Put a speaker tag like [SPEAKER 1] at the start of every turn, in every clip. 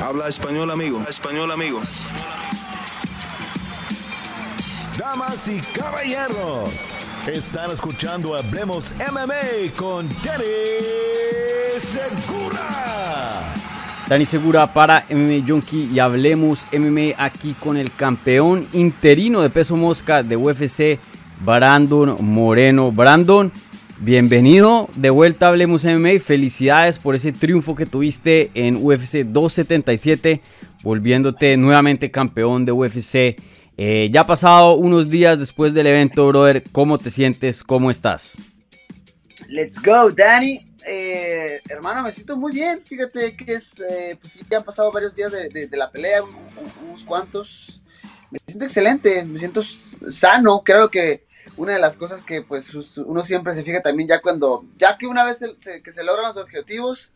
[SPEAKER 1] Habla español, amigo. Español, amigo.
[SPEAKER 2] Damas y caballeros, están escuchando Hablemos MMA con Danny Segura.
[SPEAKER 3] Dani Segura para MMA Junkie y Hablemos MMA aquí con el campeón interino de peso mosca de UFC, Brandon Moreno. Brandon, Bienvenido de vuelta a Hablemos MMA. Felicidades por ese triunfo que tuviste en UFC 277, volviéndote nuevamente campeón de UFC. Eh, ya pasado unos días después del evento, brother. ¿Cómo te sientes? ¿Cómo estás?
[SPEAKER 4] Let's go, Danny. Eh, hermano, me siento muy bien. Fíjate que es, eh, pues ya han pasado varios días de, la pelea, unos cuantos. Me siento excelente, me siento sano. Creo que una de las cosas que pues uno siempre se fija también ya cuando, ya que una vez se, que se logran los objetivos,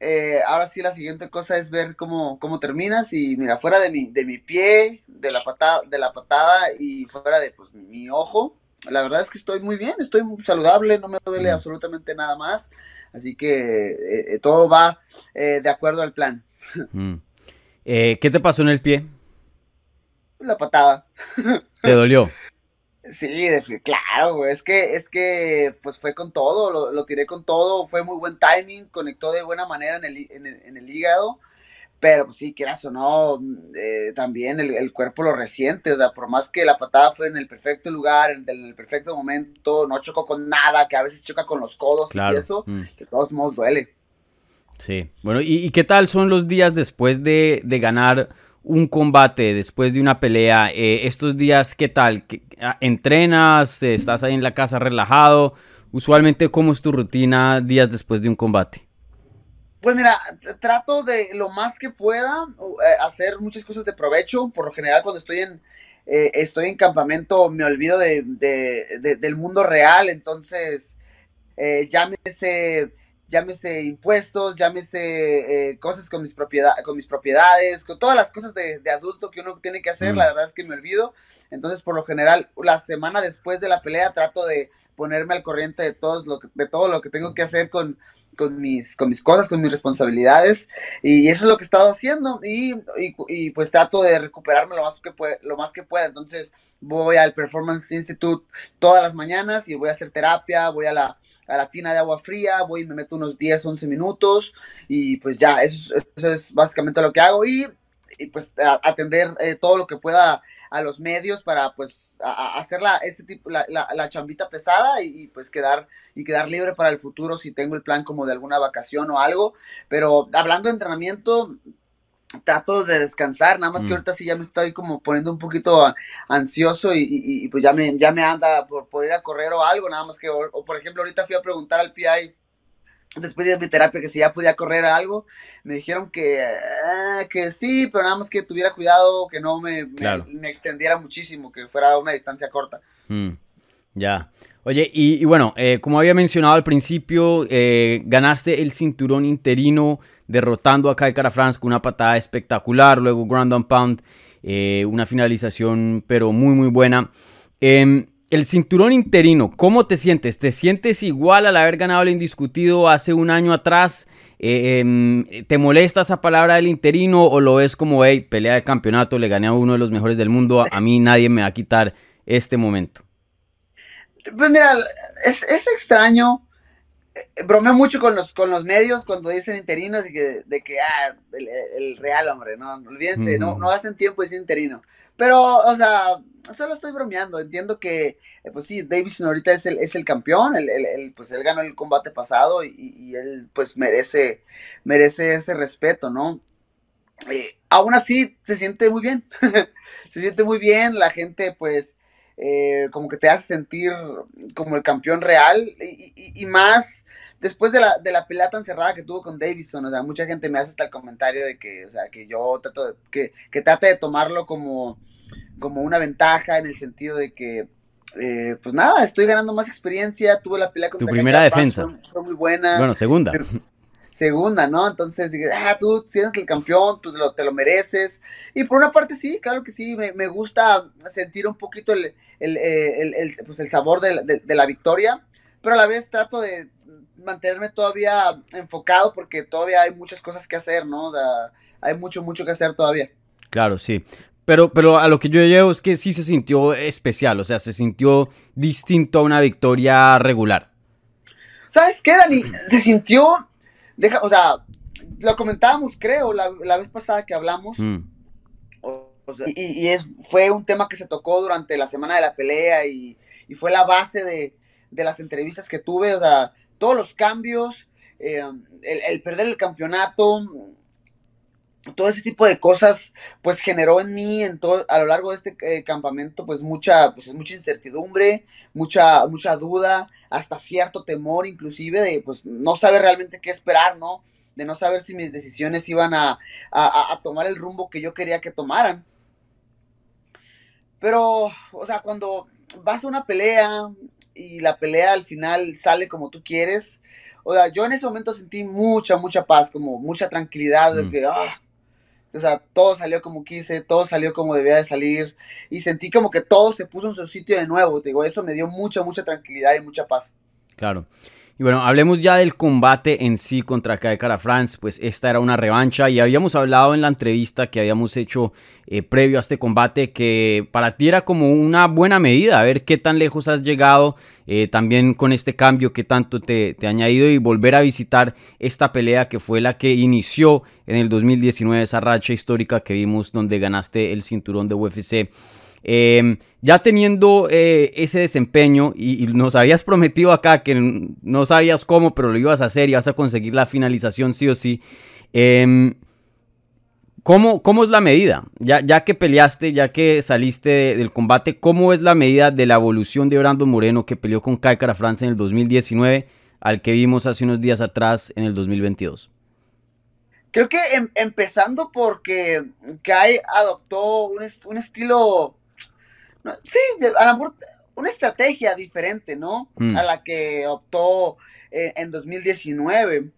[SPEAKER 4] eh, ahora sí la siguiente cosa es ver cómo, cómo terminas y mira, fuera de mi, de mi pie, de la patada, de la patada y fuera de pues, mi ojo, la verdad es que estoy muy bien, estoy saludable, no me duele absolutamente nada más, así que eh, eh, todo va de acuerdo al plan.
[SPEAKER 3] ¿Qué te pasó en el pie?
[SPEAKER 4] La patada.
[SPEAKER 3] ¿Te dolió?
[SPEAKER 4] Sí, claro, güey. Es que, es que, pues fue con todo, lo, tiré con todo, fue muy buen timing, conectó de buena manera en el, en el, hígado, pero pues, sí, quieras o no, eh, también el, cuerpo lo resiente, o sea, por más que la patada fue en el perfecto lugar, en, el perfecto momento, no chocó con nada, que a veces choca con los codos y eso, mm. de todos modos duele.
[SPEAKER 3] Sí, bueno, ¿y, qué tal son los días después de, de ganar un combate, después de una pelea? Eh, estos días, ¿qué tal? ¿Entrenas? ¿Estás ahí en la casa relajado? Usualmente, ¿cómo es tu rutina días después de un combate?
[SPEAKER 4] Pues mira, trato de lo más que pueda eh, hacer muchas cosas de provecho. Por lo general, cuando estoy en, eh, estoy en campamento, me olvido de, del mundo real. Entonces, eh, llámese llámese impuestos, llámese eh, cosas con mis, propiedades, con mis propiedades, con todas las cosas de, adulto que uno tiene que hacer, la mm. verdad es que me olvido. Entonces, por lo general, la semana después de la pelea trato de ponerme al corriente de, todos lo de todo lo que tengo que hacer con, con mis, con mis cosas, con mis responsabilidades. Y eso es lo que he estado haciendo. Y, y, pues trato de recuperarme lo más, que puede, lo más que pueda. Entonces voy al Performance Institute todas las mañanas y voy a hacer terapia, voy a la, a la tina de agua fría, voy y me meto unos 10, 11 minutos. Y pues ya, eso, es básicamente lo que hago. Y, y pues atender eh, todo lo que pueda a los medios para pues hacer la, ese tipo, la, la, chambita pesada y, pues quedar, y quedar libre para el futuro si tengo el plan como de alguna vacación o algo. Pero hablando de entrenamiento, trato de descansar, nada más que mm. ahorita sí ya me estoy como poniendo un poquito ansioso y, pues ya me, ya me anda por, por, ir a correr o algo, nada más que, o por ejemplo ahorita fui a preguntar al PI después de mi terapia que si ya podía correr algo, me dijeron que, ah, que sí, pero nada más que tuviera cuidado, que no me, me, extendiera muchísimo, que fuera una distancia corta.
[SPEAKER 3] Mm, ya. Oye, y, bueno, eh, como había mencionado al principio, eh, ganaste el cinturón interino derrotando a Kai Cara France con una patada espectacular, luego ground and pound, eh, una finalización pero muy muy buena. Em, el cinturón interino, ¿cómo te sientes? ¿Te sientes igual al haber ganado el indiscutido hace un año atrás? Em, ¿Te molesta esa palabra del interino o lo ves como, hey, pelea de campeonato, le gané a uno de los mejores del mundo, a mí nadie me va a quitar este momento?
[SPEAKER 4] Pues mira, es, extraño. Eh, bromeo mucho con los, con los medios cuando dicen interinos de que, de que ah, el, real, hombre, no, olvídense, no, no gasten tiempo diciendo interino. Pero, o sea, solo estoy bromeando. Entiendo que, eh, pues sí, Davison ahorita es el, es el campeón. Él, pues él ganó el combate pasado y, él, pues merece, merece ese respeto, ¿no? Eh, aún así, se siente muy bien. se siente muy bien. La gente, pues, eh, como que te hace sentir como el campeón real. Y, más después de la, de la pelea tan cerrada que tuvo con Davison, o sea, mucha gente me hace hasta el comentario de que, o sea, que yo trato de, que, que trate de tomarlo como, como una ventaja en el sentido de que, eh, pues nada, estoy ganando más experiencia, tuve la pelea con
[SPEAKER 3] Tu primera defensa.
[SPEAKER 4] Fue, muy buena.
[SPEAKER 3] Bueno, segunda.
[SPEAKER 4] Segunda, ¿no? Entonces dije, ah, tú sientes el campeón, tú te lo, te lo, mereces. Y por una parte sí, claro que sí, me, me gusta sentir un poquito el, el, el, el pues el sabor de, de, la victoria, pero a la vez trato de, mantenerme todavía enfocado porque todavía hay muchas cosas que hacer, ¿no? O sea, hay mucho, mucho que hacer todavía.
[SPEAKER 3] Claro, sí. Pero, pero a lo que yo llevo es que sí se sintió especial, o sea, se sintió distinto a una victoria regular.
[SPEAKER 4] ¿Sabes qué, Dani? Se sintió, deja, o sea, lo comentábamos, creo, la, la vez pasada que hablamos.
[SPEAKER 3] Mm,
[SPEAKER 4] o- o sea, y y es, fue un tema que se tocó durante la semana de la pelea y, y fue la base de, de las entrevistas que tuve. O sea, todos los cambios, eh, el, el perder el campeonato, todo ese tipo de cosas, pues generó en mí, en todo, a lo largo de este eh, campamento, pues mucha, pues mucha incertidumbre, mucha, mucha duda, hasta cierto temor, inclusive, de pues no saber realmente qué esperar, ¿no? De no saber si mis decisiones iban a, a, a- a tomar el rumbo que yo quería que tomaran. Pero, o sea, cuando vas a una pelea y la pelea al final sale como tú quieres, o sea, yo en ese momento sentí mucha, mucha paz, como mucha tranquilidad de
[SPEAKER 3] Mm.
[SPEAKER 4] que, ah, o sea, todo salió como quise, todo salió como debía de salir y sentí como que todo se puso en su sitio de nuevo, te digo, eso me dio mucha, mucha tranquilidad y mucha paz.
[SPEAKER 3] claro. Y bueno, hablemos ya del combate en sí contra Kai Cara France. Pues esta era una revancha y habíamos hablado en la entrevista que habíamos hecho eh, previo a este combate que para ti era como una buena medida, a ver qué tan lejos has llegado eh, también con este cambio que tanto te, te ha añadido y volver a visitar esta pelea que fue la que inició en el 2019, esa racha histórica que vimos donde ganaste el cinturón de UFC. Eh, ya teniendo eh, ese desempeño y, nos habías prometido acá que no sabías cómo, pero lo ibas a hacer y vas a conseguir la finalización sí o sí. em, ¿cómo, cómo es la medida? Ya, ya que peleaste, ya que saliste de- del combate, ¿cómo es la medida de la evolución de Brandon Moreno que peleó con Kai France en el 2019 al que vimos hace unos días atrás en el 2022?
[SPEAKER 4] Creo que em- empezando porque Kai adoptó un estilo, no, sí, de- a lo mejor una estrategia diferente, ¿no?
[SPEAKER 3] Mm.
[SPEAKER 4] A la que optó eh, en 2019.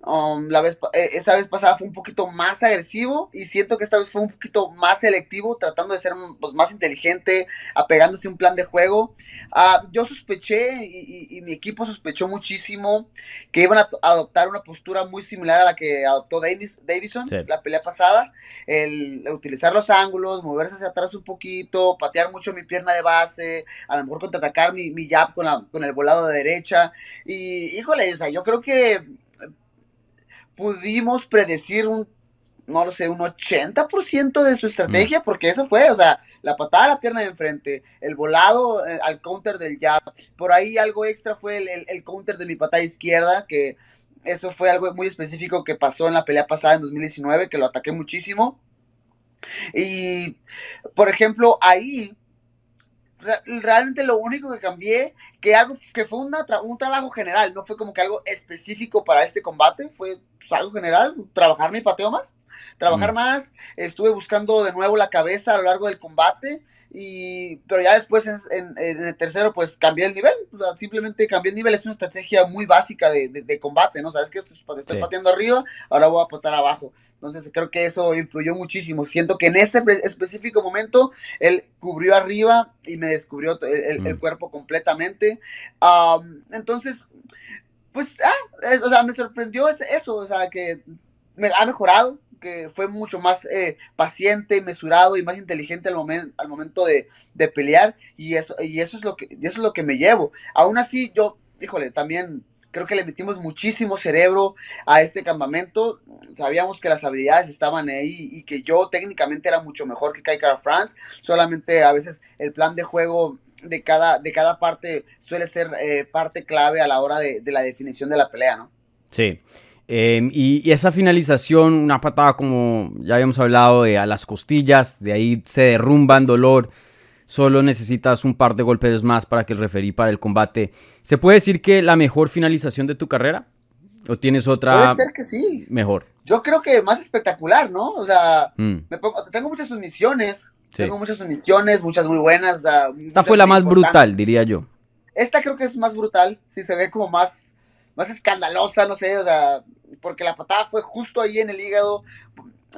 [SPEAKER 4] Um, la vez, eh, esa vez pasada fue un poquito más agresivo y siento que esta vez fue un poquito más selectivo, tratando de ser pues, más inteligente, apegándose a un plan de juego. Ah, yo sospeché y, y- y mi equipo sospechó muchísimo que iban a adoptar una postura muy similar a la que adoptó Davis, Davison
[SPEAKER 3] Sí.
[SPEAKER 4] la pelea pasada, el, utilizar los ángulos, moverse hacia atrás un poquito, patear mucho mi pierna de base, a lo mejor contraatacar mi, mi jab con, la, con el volado de derecha. Y híjole, o sea, yo creo que pudimos predecir un, no lo sé, un 80% de su estrategia, porque eso fue, o sea, la patada a la pierna de enfrente, el volado eh, al counter del jab, por ahí algo extra fue el, el- el counter de mi patada izquierda, que eso fue algo muy específico que pasó en la pelea pasada en 2019, que lo ataqué muchísimo. Y, por ejemplo, ahí realmente lo único que cambié, que algo que fue una tra- un trabajo general, no fue como que algo específico para este combate, fue pues, algo general, trabajar mi pateo más, trabajar
[SPEAKER 3] Mm.
[SPEAKER 4] más, estuve buscando de nuevo la cabeza a lo largo del combate, y, pero ya después en, en- en el tercero pues cambié el nivel, o sea, simplemente cambié el nivel, es una estrategia muy básica de, de- de combate, ¿no? Sabes que estoy, estoy
[SPEAKER 3] Sí.
[SPEAKER 4] pateando arriba, ahora voy a patear abajo. Entonces creo que eso influyó muchísimo. Siento que en ese específico momento él cubrió arriba y me descubrió el, el- el
[SPEAKER 3] Mm.
[SPEAKER 4] cuerpo completamente. Am, entonces, pues, ah, es- o sea, me sorprendió eso, o sea, que me ha mejorado, que fue mucho más eh, paciente, mesurado y más inteligente al, momen- al momento de, de pelear y eso, y eso es lo que eso es lo que me llevo. Aún así, yo, híjole, también creo que le metimos muchísimo cerebro a este campamento. Sabíamos que las habilidades estaban ahí y que yo técnicamente era mucho mejor que Kai Kara France. Solamente a veces el plan de juego de cada, de cada parte suele ser eh, parte clave a la hora de, de la definición de la pelea, ¿no?
[SPEAKER 3] Sí. Eh, y, y esa finalización, una patada como ya habíamos hablado, eh, a las costillas, de ahí se derrumba en dolor. Solo necesitas un par de golpes más para que el referí para el combate. ¿Se puede decir que la mejor finalización de tu carrera? ¿O tienes otra
[SPEAKER 4] Puede ser que sí.
[SPEAKER 3] mejor?
[SPEAKER 4] Yo creo que más espectacular, ¿no? O sea,
[SPEAKER 3] Mm,
[SPEAKER 4] me pongo- tengo muchas sumisiones.
[SPEAKER 3] Sí.
[SPEAKER 4] Tengo muchas sumisiones, muchas muy buenas. o sea,
[SPEAKER 3] Esta fue la más
[SPEAKER 4] importantes.
[SPEAKER 3] brutal, diría yo.
[SPEAKER 4] Esta creo que es más brutal, sí se ve como más, más escandalosa, no sé, o sea, porque la patada fue justo ahí en el hígado.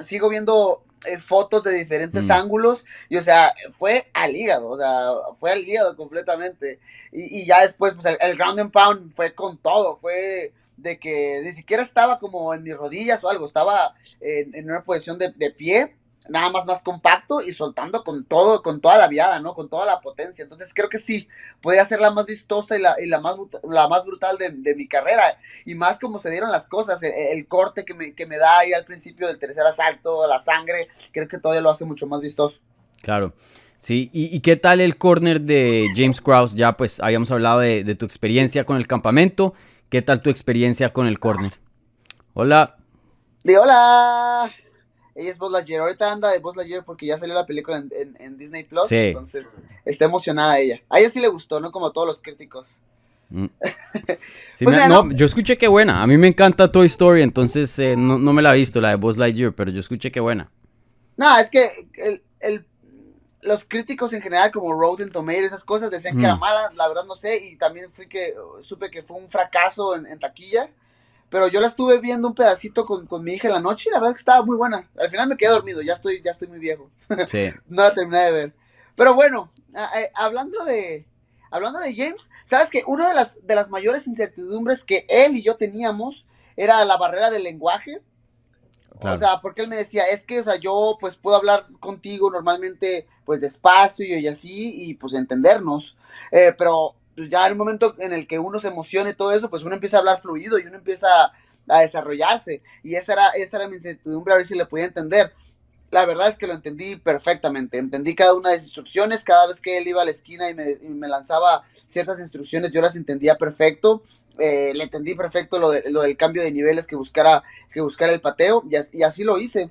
[SPEAKER 4] Sigo viendo eh, fotos de diferentes
[SPEAKER 3] Mm.
[SPEAKER 4] ángulos y o sea, fue al hígado, o sea, fue al hígado completamente. Y, y ya después, pues el, el ground and pound fue con todo, fue de que ni siquiera estaba como en mis rodillas o algo, estaba en, en una posición de, de pie, nada más más compacto y soltando con todo, con toda la viada, ¿no? Con toda la potencia. Entonces creo que sí, podía ser la más vistosa y la, y la, más, la más brutal de, de mi carrera. Y más como se dieron las cosas, el, el corte que me, que me da ahí al principio del tercer asalto, la sangre, creo que todavía lo hace mucho más vistoso.
[SPEAKER 3] Claro. Sí, ¿y, y qué tal el corner de James Krause? Ya pues habíamos hablado de, de tu experiencia con el campamento. ¿Qué tal tu experiencia con el corner? Hola.
[SPEAKER 4] De hola. Ella es Buzz Lightyear. Ahorita anda de Buzz Lightyear porque ya salió la película en, en- en Disney Plus.
[SPEAKER 3] Sí.
[SPEAKER 4] Entonces está emocionada ella. A ella sí le gustó, ¿no? Como a todos los críticos.
[SPEAKER 3] Mm. Sí,
[SPEAKER 4] Pues
[SPEAKER 3] me-
[SPEAKER 4] mira,
[SPEAKER 3] no,
[SPEAKER 4] no.
[SPEAKER 3] yo escuché que buena. A mí me encanta Toy Story, entonces eh, no, no me la he visto, la de Buzz Lightyear, pero yo escuché que buena.
[SPEAKER 4] No, es que el, el- los críticos en general, como Rotten Tomatoes, esas cosas, decían que era
[SPEAKER 3] Mm.
[SPEAKER 4] mala. La verdad no sé. Y también fui que supe que fue un fracaso en, en taquilla. Pero yo la estuve viendo un pedacito con, con mi hija en la noche y la verdad es que estaba muy buena. Al final me quedé dormido, ya estoy, ya estoy muy viejo.
[SPEAKER 3] Sí.
[SPEAKER 4] no la terminé de ver. Pero bueno, a- a- hablando de hablando de James, sabes que una de las de las mayores incertidumbres que él y yo teníamos era la barrera del lenguaje.
[SPEAKER 3] Claro.
[SPEAKER 4] O sea, porque él me decía, es que, o sea, yo pues puedo hablar contigo normalmente pues despacio y así y pues entendernos. Eh, pero pues, ya en el momento en el que uno se emociona y todo eso, pues uno empieza a hablar fluido y uno empieza a desarrollarse. Y esa era, esa era mi incertidumbre, a ver si le podía entender. La verdad es que lo entendí perfectamente. Entendí cada una de las instrucciones. Cada vez que él iba a la esquina y me, y me lanzaba ciertas instrucciones, yo las entendía perfecto. Eh, le entendí perfecto lo, de- lo del cambio de niveles que buscara, que buscara el pateo. Y, as- y así lo hice.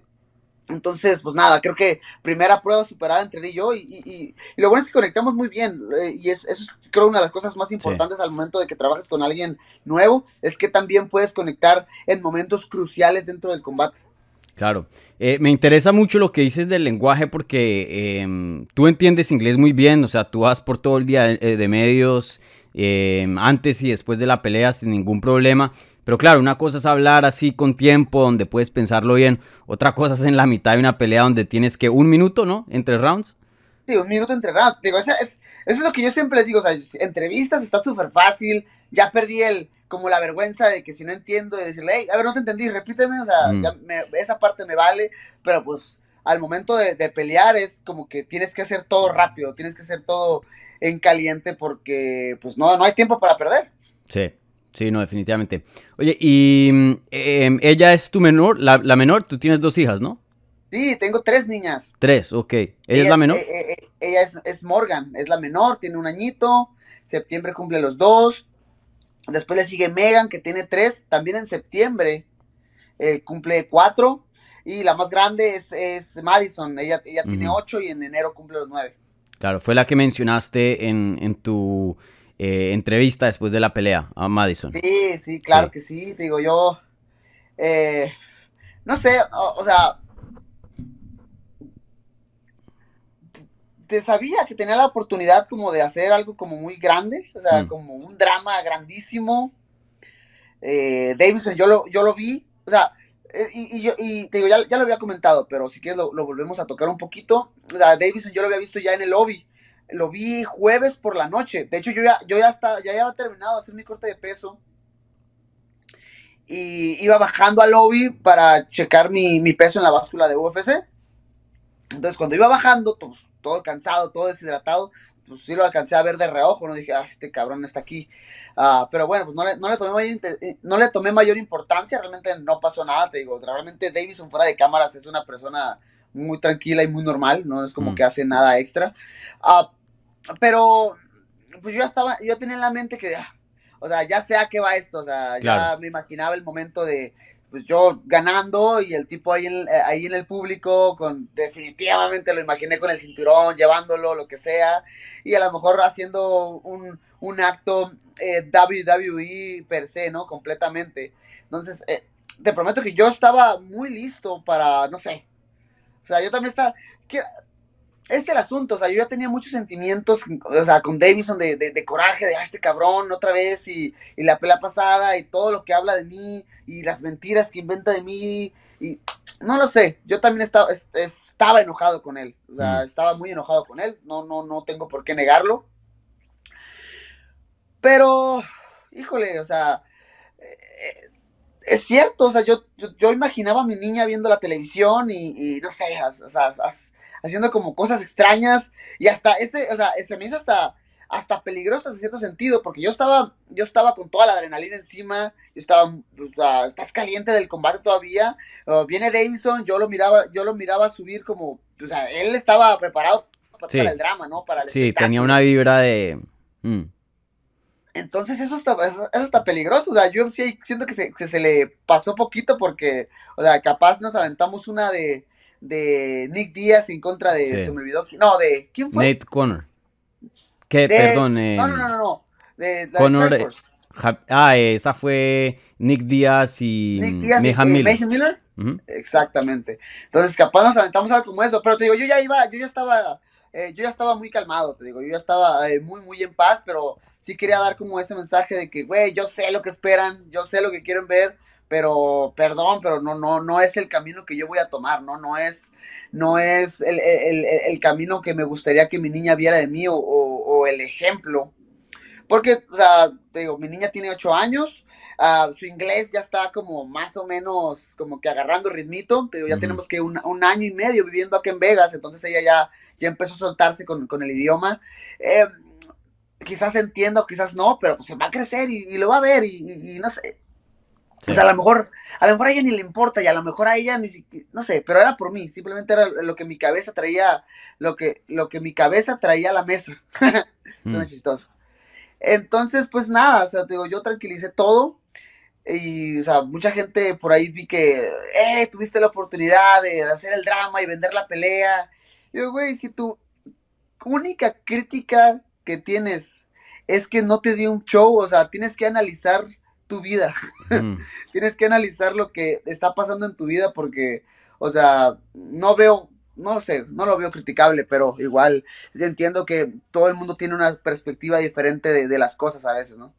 [SPEAKER 4] Entonces, pues nada, creo que primera prueba superada entre él y yo. Y, y- y- y lo bueno es que conectamos muy bien. eh, y es, eso es, creo, una de las cosas más importantes al momento de que trabajes con alguien nuevo. Es que también puedes conectar en momentos cruciales dentro del combate.
[SPEAKER 3] Claro. Eh, me interesa mucho lo que dices del lenguaje porque em, tú entiendes inglés muy bien, o sea, tú vas por todo el día de, de medios em, antes y después de la pelea sin ningún problema. Pero claro, una cosa es hablar así con tiempo, donde puedes pensarlo bien. Otra cosa es en la mitad de una pelea donde tienes que un minuto, ¿no? Entre rounds.
[SPEAKER 4] Sí, un minuto entre rounds. Digo, esa es, eso es lo que yo siempre les digo. O sea, entrevistas está súper fácil. Ya perdí el, como la vergüenza de que si no entiendo, de decirle, hey, a ver, no te entendí, repíteme. O sea,
[SPEAKER 3] Mm.
[SPEAKER 4] ya me- esa parte me vale. Pero pues al momento de, de pelear es como que tienes que hacer todo rápido, tienes que hacer todo en caliente porque pues no, no hay tiempo para perder.
[SPEAKER 3] Sí, sí, no, definitivamente. Oye, y em, ella es tu menor, la, la menor, tú tienes dos hijas, ¿no?
[SPEAKER 4] Sí, tengo tres niñas.
[SPEAKER 3] Tres, ok. ¿Ella, es la menor?
[SPEAKER 4] eh, eh, eh, ella es, es Morgan, es la menor, tiene un añito. Septiembre cumple los dos. Después le sigue Megan, que tiene tres. También en septiembre cumple cuatro. Y la más grande es, es Madison. Ella, ella tiene ocho y en enero cumple los nueve.
[SPEAKER 3] Claro, fue la que mencionaste en, en tu eh, entrevista después de la pelea a Madison.
[SPEAKER 4] Sí, sí, claro
[SPEAKER 3] Sí.
[SPEAKER 4] que sí. Te digo, yo. eh, no sé, o, o sea. Te sabía que tenía la oportunidad como de hacer algo como muy grande, o sea,
[SPEAKER 3] Mm.
[SPEAKER 4] como un drama grandísimo. Eh, Davidson, yo lo, yo lo vi, o sea, eh, y, y yo, y te digo, ya, ya lo había comentado, pero si quieres lo, lo volvemos a tocar un poquito. O sea, Davidson yo lo había visto ya en el lobby. Lo vi jueves por la noche. De hecho, yo ya, yo ya, estaba, ya había terminado de hacer mi corte de peso y iba bajando al lobby para checar mi, mi peso en la báscula de UFC. Entonces, cuando iba bajando, todo, todo cansado, todo deshidratado, pues sí lo alcancé a ver de reojo, no dije, ah, este cabrón está aquí. Ah, pero bueno, pues no le, no, le tomé mayor, eh, no le tomé mayor importancia, realmente no pasó nada, te digo, realmente Davison fuera de cámaras es una persona muy tranquila y muy normal, no es como
[SPEAKER 3] Mm.
[SPEAKER 4] que hace nada extra. Ah, pero, pues yo estaba, yo tenía en la mente que, ah, o sea, ya sé a qué va esto, o sea, ya me imaginaba el momento de, pues yo ganando y el tipo ahí en, eh, ahí en el público, con definitivamente lo imaginé con el cinturón, llevándolo, lo que sea, y a lo mejor haciendo un, un acto eh, WWE per se, ¿no? Completamente. Entonces, eh, te prometo que yo estaba muy listo para, no sé, o sea, yo también estaba, que- es el asunto, o sea, yo ya tenía muchos sentimientos, o sea, con Davison de, de, de coraje, de, ah, este cabrón, otra vez, y, y la pelea pasada, y todo lo que habla de mí, y las mentiras que inventa de mí, y no lo sé, yo también estaba, estaba enojado con él, o sea, estaba muy enojado con él, no, no, no tengo por qué negarlo. Pero, híjole, o sea, eh, es cierto, o sea, yo, yo, imaginaba a mi niña viendo la televisión y, no sé, o sea, haciendo como cosas extrañas. Y hasta ese, o sea, se me hizo hasta, hasta peligroso en cierto sentido, porque yo estaba, yo estaba con toda la adrenalina encima, yo estaba, o sea, estás caliente del combate todavía, viene Davidson, yo lo miraba, yo lo miraba subir como, o sea, él estaba preparado para el drama, ¿no? Para
[SPEAKER 3] sí, tenía una vibra de... Mm.
[SPEAKER 4] Entonces eso está, eso, está peligroso, o sea, yo sí siento que se, que se le pasó poquito porque, o sea, capaz nos aventamos una de, de Nick Díaz en contra de, se me olvidó, no, de, ¿quién fue?
[SPEAKER 3] Nate Connor. ¿Qué? Perdón.
[SPEAKER 4] Eh, no, no, no, no, de,
[SPEAKER 3] Connor, de ah, esa fue Nick Díaz y
[SPEAKER 4] Nick Díaz Miller. Miller? Exactamente. Entonces, capaz nos aventamos algo como eso, pero te digo, yo ya iba, yo ya estaba, eh, yo ya estaba muy calmado, te digo, yo ya estaba eh, muy, muy en paz, pero sí quería dar como ese mensaje de que, güey, yo sé lo que esperan, yo sé lo que quieren ver, pero perdón, pero no, no, no es el camino que yo voy a tomar, ¿no? No es, no es el, el, el camino que me gustaría que mi niña viera de mí o, o, el ejemplo. Porque, o sea, te digo, mi niña tiene ocho años, uh, su inglés ya está como más o menos como que agarrando ritmito, pero ya tenemos que un, un, año y medio viviendo aquí en Vegas, entonces ella ya, ya empezó a soltarse con, con el idioma. Eh, quizás entienda quizás no, pero pues se va a crecer y, lo va a ver y, no sé. O sea, a lo mejor, a lo mejor a ella ni le importa y a lo mejor a ella ni siquiera, no sé, pero era por mí, simplemente era lo que mi cabeza traía, lo que, lo que mi cabeza traía a la mesa. Suena mm. chistoso. Entonces, pues nada, o sea, digo, yo tranquilicé todo y, o sea, mucha gente por ahí vi que, eh, tuviste la oportunidad de, de hacer el drama y vender la pelea. Y yo, güey, si tu única crítica que tienes es que no te di un show, o sea, tienes que analizar tu vida, tienes que analizar lo que está pasando en tu vida porque, o sea, no veo, no sé, no lo veo criticable, pero igual entiendo que todo el mundo tiene una perspectiva diferente de, las cosas a veces, ¿no?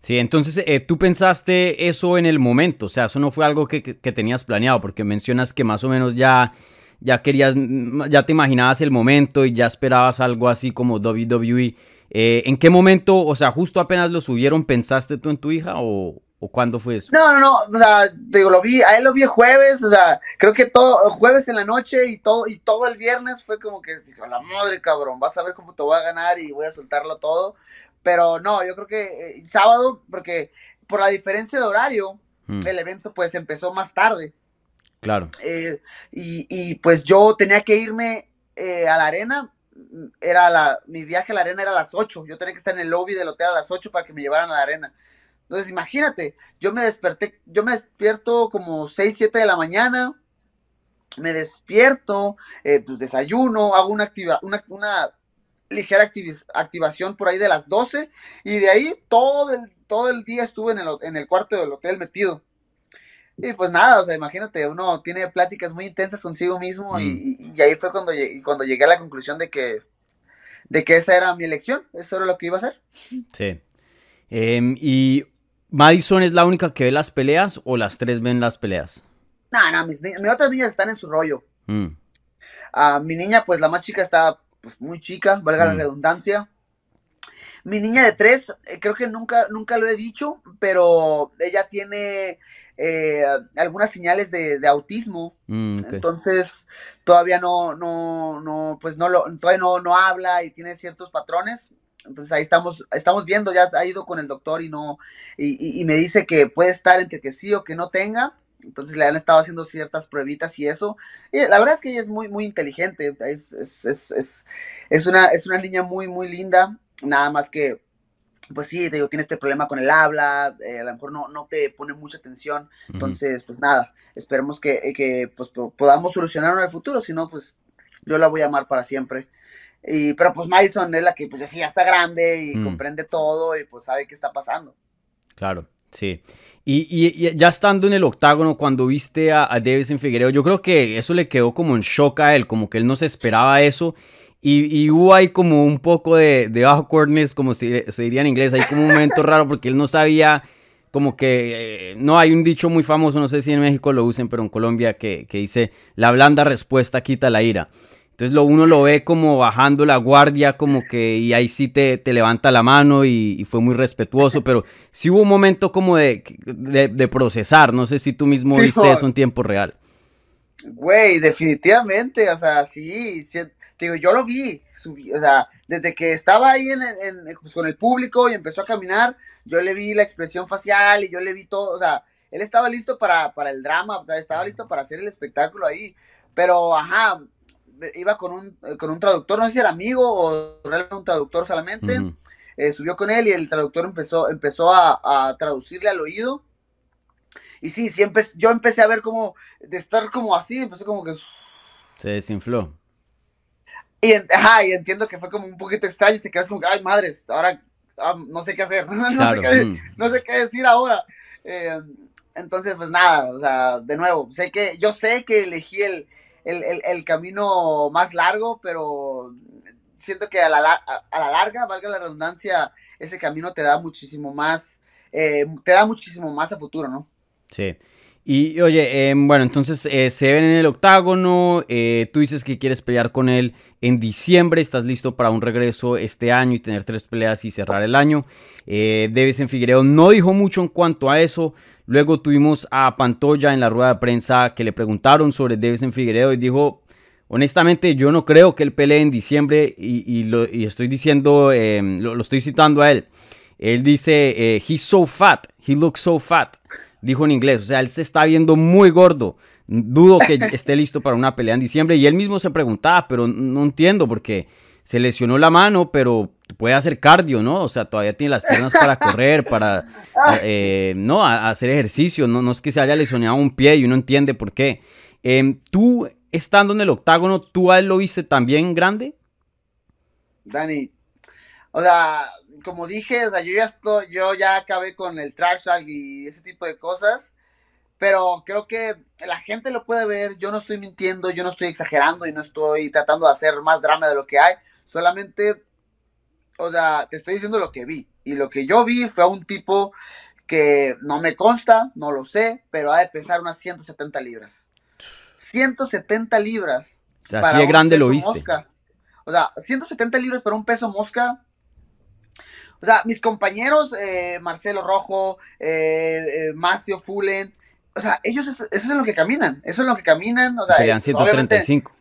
[SPEAKER 3] Sí, entonces eh, tú pensaste eso en el momento, o sea, eso no fue algo que, que tenías planeado, porque mencionas que más o menos ya ya querías, ya te imaginabas el momento y ya esperabas algo así como WWE. Eh, ¿En qué momento, o sea, justo apenas lo subieron, pensaste tú en tu hija o, o cuándo fue eso?
[SPEAKER 4] No, no, no, o sea, digo, lo vi, a él lo vi jueves, o sea, creo que todo, jueves en la noche y todo, y todo el viernes fue como que, dijo, la madre cabrón, vas a ver cómo te voy a ganar y voy a soltarlo todo. Pero no, yo creo que eh, sábado, porque por la diferencia de horario, mm. el evento pues empezó más tarde.
[SPEAKER 3] Claro.
[SPEAKER 4] Eh, y, pues yo tenía que irme eh, a la arena. Era la, mi viaje a la arena era a las 8. Yo tenía que estar en el lobby del hotel a las 8 para que me llevaran a la arena. Entonces, imagínate, yo me desperté, yo me despierto como 6, 7 de la mañana. Me despierto, eh, pues desayuno, hago una, activa, una, una ligera activación por ahí de las 12 y de ahí todo el, todo el día estuve en el, en el cuarto del hotel metido. Y pues nada, o sea, imagínate, uno tiene pláticas muy intensas consigo mismo y, mm. ahí fue cuando, cuando llegué a la conclusión de que, de que esa era mi elección, eso era lo que iba a hacer.
[SPEAKER 3] Sí. Em, ¿Y Madison es la única que ve las peleas o las tres ven las peleas?
[SPEAKER 4] No, no, mis, otras niñas están en su rollo. Mm. Ah, mi niña, pues la más chica está pues, muy chica, valga la mm. redundancia. Mi niña de tres, eh, creo que nunca, nunca lo he dicho, pero ella tiene eh, algunas señales de, autismo. Mm, Entonces, todavía no, no, no, pues no lo, todavía no, no habla y tiene ciertos patrones. Entonces ahí estamos, estamos viendo, ya ha ido con el doctor y no, y, me dice que puede estar entre que sí o que no tenga. Entonces le han estado haciendo ciertas pruebitas y eso. Y la verdad es que ella es muy, muy inteligente. Es, es, es, es, una, es una niña muy, muy linda. Nada más que pues sí, te digo, tiene este problema con el habla, eh, a lo mejor no, no te pone mucha atención, entonces, pues nada, esperemos que, eh, que pues, podamos solucionarlo en el futuro, si no, pues yo la voy a amar para siempre. Y, pero pues Madison es la que pues ya está grande y mm. comprende todo y pues sabe qué está pasando.
[SPEAKER 3] Claro, sí. Y, y, ya estando en el octágono, cuando viste a, a Davison Figueredo, yo creo que eso le quedó como en shock a él, como que él no se esperaba eso. Y, hubo ahí como un poco de, de awkwardness, como se, se, diría en inglés, hay como un momento raro porque él no sabía como que, eh, no, hay un dicho muy famoso, no sé si en México lo usen, pero en Colombia, que, que dice, la blanda respuesta quita la ira. Entonces lo, uno lo ve como bajando la guardia, como que, y ahí sí te, te levanta la mano y, fue muy respetuoso, pero sí hubo un momento como de, de, procesar, no sé si tú mismo viste eso en tiempo real.
[SPEAKER 4] Güey, definitivamente, o sea, sí, digo, yo lo vi, o sea, desde que estaba ahí en, pues, con el público y empezó a caminar, yo le vi la expresión facial y yo le vi todo, o sea, él estaba listo para, para el drama, estaba listo para hacer el espectáculo ahí, pero, ajá, iba con un, con un traductor, no sé si era amigo o realmente un traductor solamente. Eh, subió con él y el traductor empezó, empezó a, traducirle al oído. Y sí, sí yo empecé a ver como, de estar como así, empecé como que...
[SPEAKER 3] Se desinfló.
[SPEAKER 4] Y, ajá, y entiendo que fue como un poquito extraño y se quedó como, ay, madres, ahora ah, no sé qué hacer, no, sé qué, no, sé qué, decir ahora. Eh, entonces, pues nada, o sea, de nuevo, sé que, yo sé que elegí el, el, camino más largo, pero siento que a la, a, la, larga, valga la redundancia, ese camino te da muchísimo más, eh, te da muchísimo más a futuro, ¿no?
[SPEAKER 3] Sí. Y oye, em, bueno, entonces eh, se ven en el octágono, eh, tú dices que quieres pelear con él en diciembre, estás listo para un regreso este año y tener tres peleas y cerrar el año. Eh, en Figueiredo no dijo mucho en cuanto a eso. Luego tuvimos a Pantoya en la rueda de prensa que le preguntaron sobre en Figueiredo y dijo, honestamente yo no creo que él pelee en diciembre y, lo, estoy diciendo, em, lo, lo, estoy citando a él. Él dice, he's so fat, he looks so fat dijo en inglés. O sea, él se está viendo muy gordo. Dudo que esté listo para una pelea en diciembre. Y él mismo se preguntaba, pero no entiendo porque se lesionó la mano, pero puede hacer cardio, ¿no? O sea, todavía tiene las piernas para correr, para, eh, ¿no? hacer ejercicio. No, no es que se haya lesionado un pie y uno entiende por qué. Em, tú, estando en el octágono, ¿tú a él lo viste también grande?
[SPEAKER 4] Dani, o sea, como dije, o sea, yo ya estoy, yo ya acabé con el trash talk y ese tipo de cosas, pero creo que la gente lo puede ver, yo no estoy mintiendo, yo no estoy exagerando y no estoy tratando de hacer más drama de lo que hay, solamente, o sea, te estoy diciendo lo que vi, y lo que yo vi fue un tipo que no me consta, no lo sé, pero ha de pesar unas 170 libras. 170 libras.
[SPEAKER 3] O sea, así de grande lo viste.
[SPEAKER 4] O sea, 170 libras para un peso mosca o sea, mis compañeros, eh, Marcelo Rojo, eh, eh, Macio Fulen, o sea, ellos eso, es en lo que caminan, eso es lo que caminan, o sea,
[SPEAKER 3] pelean 135.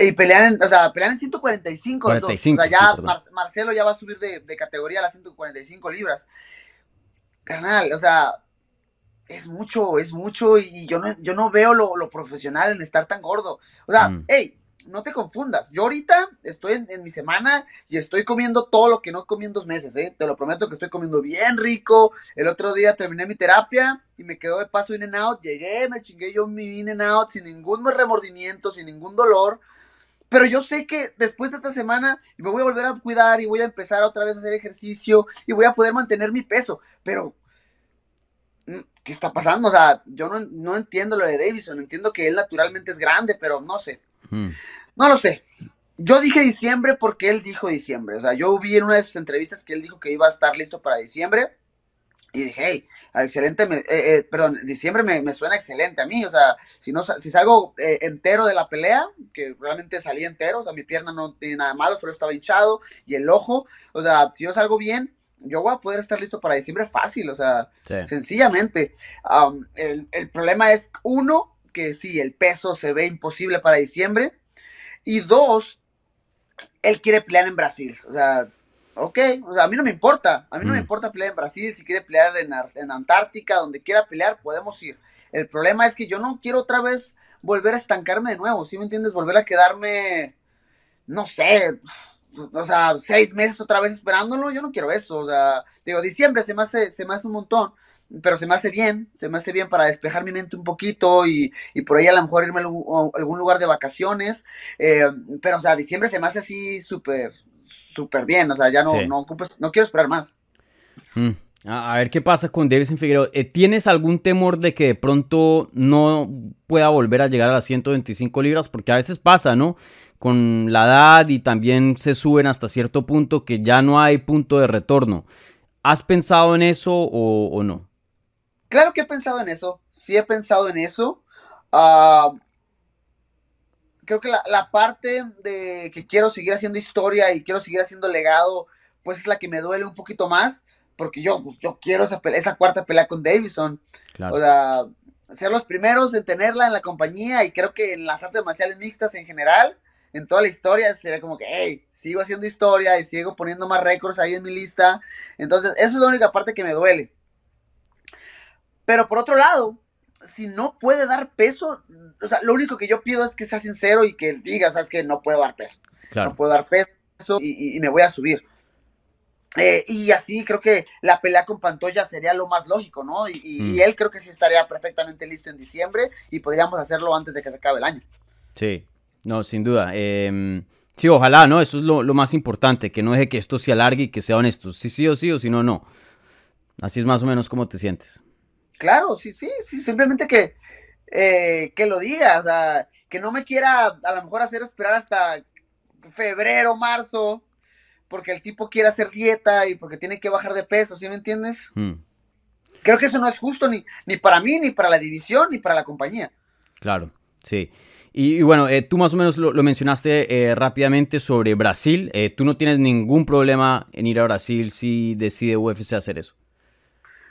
[SPEAKER 4] y pelean, en, o sea, pelean en 145. 45, o sea, ya Marcelo ya va a subir de, categoría a las 145 libras. Carnal, o sea, es mucho, es mucho y yo no, yo no veo lo, lo profesional en estar tan gordo. O sea, mm. hey, no te confundas. Yo ahorita estoy en, mi semana y estoy comiendo todo lo que no comí en dos meses, ¿eh? Te lo prometo que estoy comiendo bien rico. El otro día terminé mi terapia y me quedó de paso in and out. Llegué, me chingué yo mi in and out sin ningún remordimiento, sin ningún dolor. Pero yo sé que después de esta semana me voy a volver a cuidar y voy a empezar otra vez a hacer ejercicio y voy a poder mantener mi peso. Pero, mm, ¿qué está pasando? O sea, yo no, entiendo lo de Davison. Entiendo que él naturalmente es grande, pero no sé. Hmm. No lo sé. Yo dije diciembre porque él dijo diciembre. O sea, yo vi en una de sus entrevistas que él dijo que iba a estar listo para diciembre. Y dije, hey, excelente, eh, eh, perdón, diciembre me, suena excelente a mí. O sea, si, no, si salgo eh, entero de la pelea, que realmente salí entero, o sea, mi pierna no tiene nada malo, solo estaba hinchado y el ojo. O sea, si yo salgo bien, yo voy a poder estar listo para diciembre fácil, o sea, sencillamente. el, el problema es, uno, que sí, el peso se ve imposible para diciembre. Y dos, él quiere pelear en Brasil. O sea, ok, o sea, a mí no me importa. A mí no me mm. importa pelear en Brasil. Si quiere pelear en, en Antártica, donde quiera pelear, podemos ir. El problema es que yo no quiero otra vez volver a estancarme de nuevo. ¿Sí me entiendes? Volver a quedarme, no sé, o sea, seis meses otra vez esperándolo. Yo no quiero eso. O sea, digo, diciembre se me hace, se me hace un montón pero se me hace bien, se me hace bien para despejar mi mente un poquito y, por ahí a lo mejor irme a algún lugar de vacaciones, eh, pero o sea, diciembre se me hace así súper, súper bien, o sea, ya no, no, no quiero esperar más.
[SPEAKER 3] Mm. A ver qué pasa con Davison Figueroa. Eh, ¿Tienes algún temor de que de pronto no pueda volver a llegar a las 125 libras? Porque a veces pasa, ¿no? Con la edad y también se suben hasta cierto punto que ya no hay punto de retorno. ¿Has pensado en eso o, no?
[SPEAKER 4] Claro que he pensado en eso, sí he pensado en eso. Ah, creo que la, parte de que quiero seguir haciendo historia y quiero seguir haciendo legado, pues es la que me duele un poquito más, porque yo, pues, yo quiero esa, esa cuarta pelea con Davison. O sea, ser los primeros en tenerla en la compañía y creo que en las artes marciales mixtas en general, en toda la historia, sería como que, hey, sigo haciendo historia y sigo poniendo más récords ahí en mi lista. Entonces, esa es la única parte que me duele. Pero por otro lado, si no puede dar peso, o sea, lo único que yo pido es que sea sincero y que diga, sabes que no puedo dar peso. No puedo dar peso y, me voy a subir. Eh, y así creo que la pelea con Pantoya sería lo más lógico, ¿no? Y, y, mm. él creo que sí estaría perfectamente listo en diciembre y podríamos hacerlo antes de que se acabe el año.
[SPEAKER 3] Sí, no, sin duda. Em, sí, ojalá, ¿no? Eso es lo, más importante, que no deje que esto se alargue y que sea honesto. Sí, sí o sí, o si no, no. Así es más o menos como te sientes.
[SPEAKER 4] Claro, sí, sí, sí, simplemente que, eh, que lo diga, o sea, que no me quiera a lo mejor hacer esperar hasta febrero, marzo, porque el tipo quiere hacer dieta y porque tiene que bajar de peso, ¿sí me entiendes? Mm. Creo que eso no es justo ni, ni para mí, ni para la división, ni para la compañía.
[SPEAKER 3] Claro, sí. Y, bueno, eh, tú más o menos lo, mencionaste eh, rápidamente sobre Brasil. Eh, tú no tienes ningún problema en ir a Brasil si decide UFC hacer eso.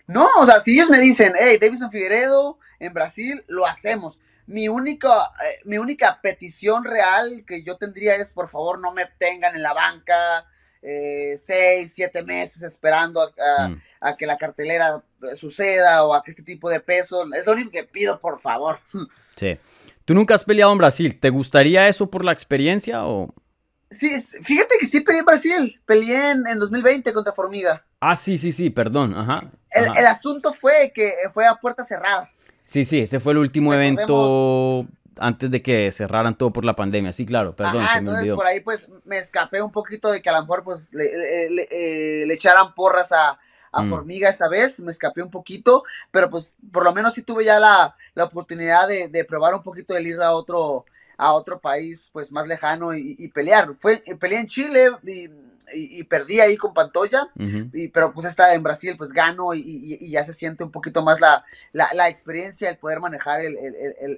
[SPEAKER 4] No, o sea, si ellos me dicen, hey, Davison Figueredo en Brasil, lo hacemos. Mi única, mi única petición real que yo tendría es, por favor, no me tengan en la banca seis, siete meses esperando a, mm. a, que la cartelera suceda o a que este tipo de peso. Es lo único que pido, por favor.
[SPEAKER 3] Sí. Tú nunca has peleado en Brasil. ¿Te gustaría eso por la experiencia o...?
[SPEAKER 4] Sí, fíjate que sí peleé en Brasil. Peleé en, 2020 contra Formiga.
[SPEAKER 3] Ah, sí, sí, sí, perdón. Ajá,
[SPEAKER 4] El, asunto fue que fue a puerta cerrada.
[SPEAKER 3] Sí, sí, ese fue el último evento antes de que cerraran todo por la pandemia. Sí, claro, perdón,
[SPEAKER 4] se me olvidó. por ahí pues me escapé un poquito de que a lo mejor pues le eh, echaran porras a, a mm. Formiga esa vez, me escapé un poquito, pero pues por lo menos sí tuve ya la, oportunidad de, probar un poquito de ir a otro, a otro país pues más lejano y, pelear. Fue, peleé en Chile y, perdí ahí con Pantoya, y, pero pues está en Brasil pues gano y, ya se siente un poquito más la, la, experiencia, el poder manejar el,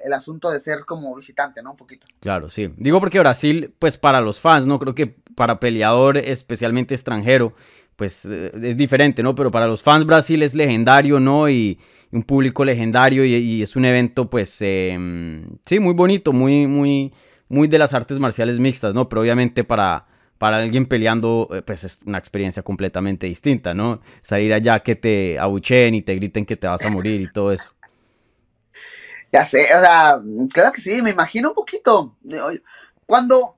[SPEAKER 4] el, asunto de ser como visitante, ¿no? Un poquito.
[SPEAKER 3] Claro, sí. Digo porque Brasil pues para los fans, ¿no? Creo que para peleador especialmente extranjero pues eh, es diferente, ¿no? Pero para los fans Brasil es legendario, ¿no? Y, un público legendario y, es un evento, pues, em, sí, muy bonito, muy, muy, muy de las artes marciales mixtas, ¿no? Pero obviamente para, para alguien peleando, eh, pues es una experiencia completamente distinta, ¿no? Salir allá que te abucheen y te griten que te vas a morir y todo eso.
[SPEAKER 4] Ya sé, o sea, claro que sí, me imagino un poquito. Cuando,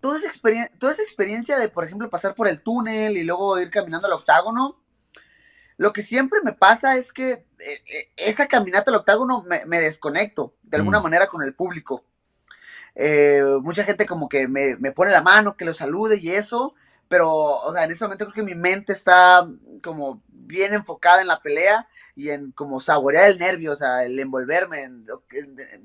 [SPEAKER 4] toda esa, experiencia, toda esa experiencia de, por ejemplo, pasar por el túnel y luego ir caminando al octágono, lo que siempre me pasa es que eh, eh, esa caminata al octágono me, desconecto de alguna mm. manera con el público. Eh, mucha gente como que me, me, pone la mano, que lo salude y eso, pero, o sea, en ese momento creo que mi mente está como bien enfocada en la pelea y en como saborear el nervio, o sea, el envolverme.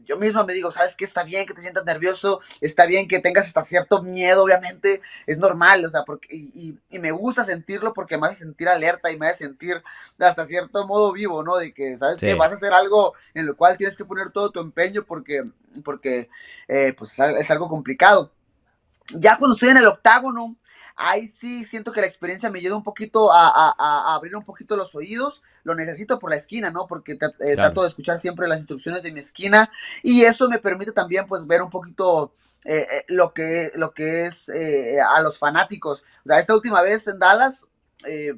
[SPEAKER 4] yo mismo me digo, ¿sabes qué? Está bien que te sientas nervioso, está bien que tengas hasta cierto miedo, obviamente, es normal, o sea, porque, y, me gusta sentirlo porque me hace sentir alerta y me hace sentir hasta cierto modo vivo, ¿no? De que, ¿sabes qué? Vas a hacer algo en lo cual tienes que poner todo tu empeño porque, porque eh, pues es algo complicado. Ya cuando estoy en el octágono, Ahí sí siento que la experiencia me ayuda un poquito a, abrir un poquito los oídos. Lo necesito por la esquina, ¿no? Porque eh, trato de escuchar siempre las instrucciones de mi esquina. Y eso me permite también, pues, ver un poquito eh, eh, lo, que, lo que es a los fanáticos. O sea, esta última vez en Dallas,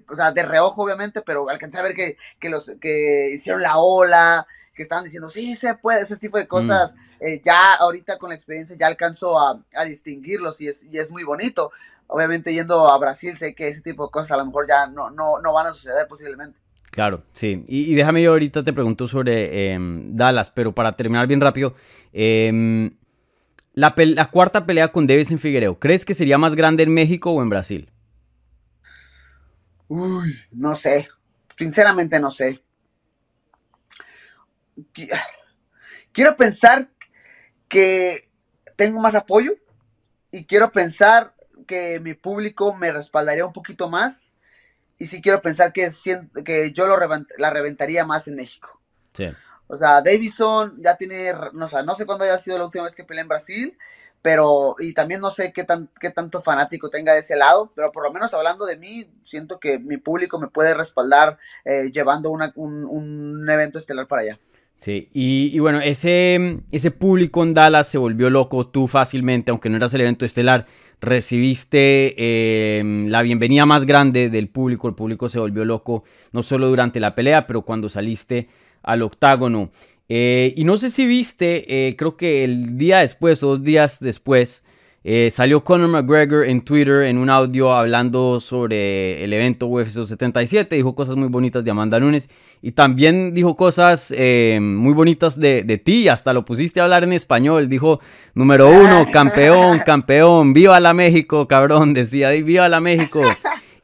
[SPEAKER 4] o sea, de reojo obviamente, pero alcancé a ver que, los que hicieron la ola, que estaban diciendo, sí, se puede, ese tipo de cosas, mm. ya ahorita con la experiencia ya alcanzo a, distinguirlos y es, y es muy bonito obviamente yendo a Brasil sé que ese tipo de cosas a lo mejor ya no, no, no van a suceder posiblemente.
[SPEAKER 3] Claro, sí. Y, déjame yo ahorita te pregunto sobre em, Dallas, pero para terminar bien rápido, em, la, la, cuarta pelea con en Figueiredo, ¿crees que sería más grande en México o en Brasil?
[SPEAKER 4] Uy, no sé. Sinceramente no sé. Quiero pensar que tengo más apoyo y quiero pensar que mi público me respaldaría un poquito más y sí quiero pensar que, que yo lo la reventaría más en México.
[SPEAKER 3] Sí.
[SPEAKER 4] O sea, Davison ya tiene, no, sé, no sé cuándo haya sido la última vez que peleé en Brasil, pero, y también no sé qué, tan, qué tanto fanático tenga de ese lado, pero por lo menos hablando de mí, siento que mi público me puede respaldar eh, llevando un, un evento estelar para allá.
[SPEAKER 3] Sí, y, bueno, ese, ese público en Dallas se volvió loco, tú fácilmente, aunque no eras el evento estelar, recibiste em, la bienvenida más grande del público, el público se volvió loco, no solo durante la pelea, pero cuando saliste al octágono. Eh, y no sé si viste, eh, creo que el día después dos días después, eh, salió Conor McGregor en Twitter en un audio hablando sobre el evento UFC 77, dijo cosas muy bonitas de Amanda Nunes y también dijo cosas eh, muy bonitas de, de, ti, hasta lo pusiste a hablar en español, dijo número uno, campeón, campeón, viva la México, cabrón, decía, viva la México.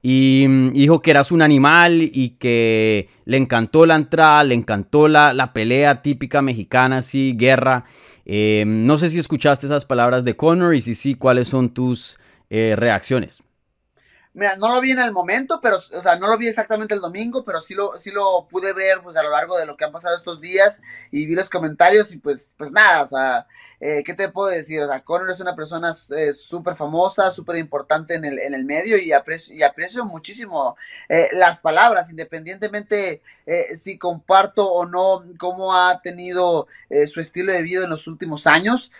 [SPEAKER 3] Y, mm, dijo que eras un animal y que le encantó la entrada, le encantó la, la pelea típica mexicana, así, guerra. Eh, no sé si escuchaste esas palabras de Connor y si sí, ¿cuáles son tus eh, reacciones?
[SPEAKER 4] Mira, no lo vi en el momento, pero, o sea, no lo vi exactamente el domingo, pero sí lo, sí lo pude ver, pues, a lo largo de lo que han pasado estos días y vi los comentarios y pues, pues nada, o sea, eh, ¿qué te puedo decir? O sea, Conor es una persona eh, súper famosa, súper importante en el, en el medio y aprecio, y aprecio muchísimo eh, las palabras, independientemente si comparto o no cómo ha tenido su estilo de vida en los últimos años,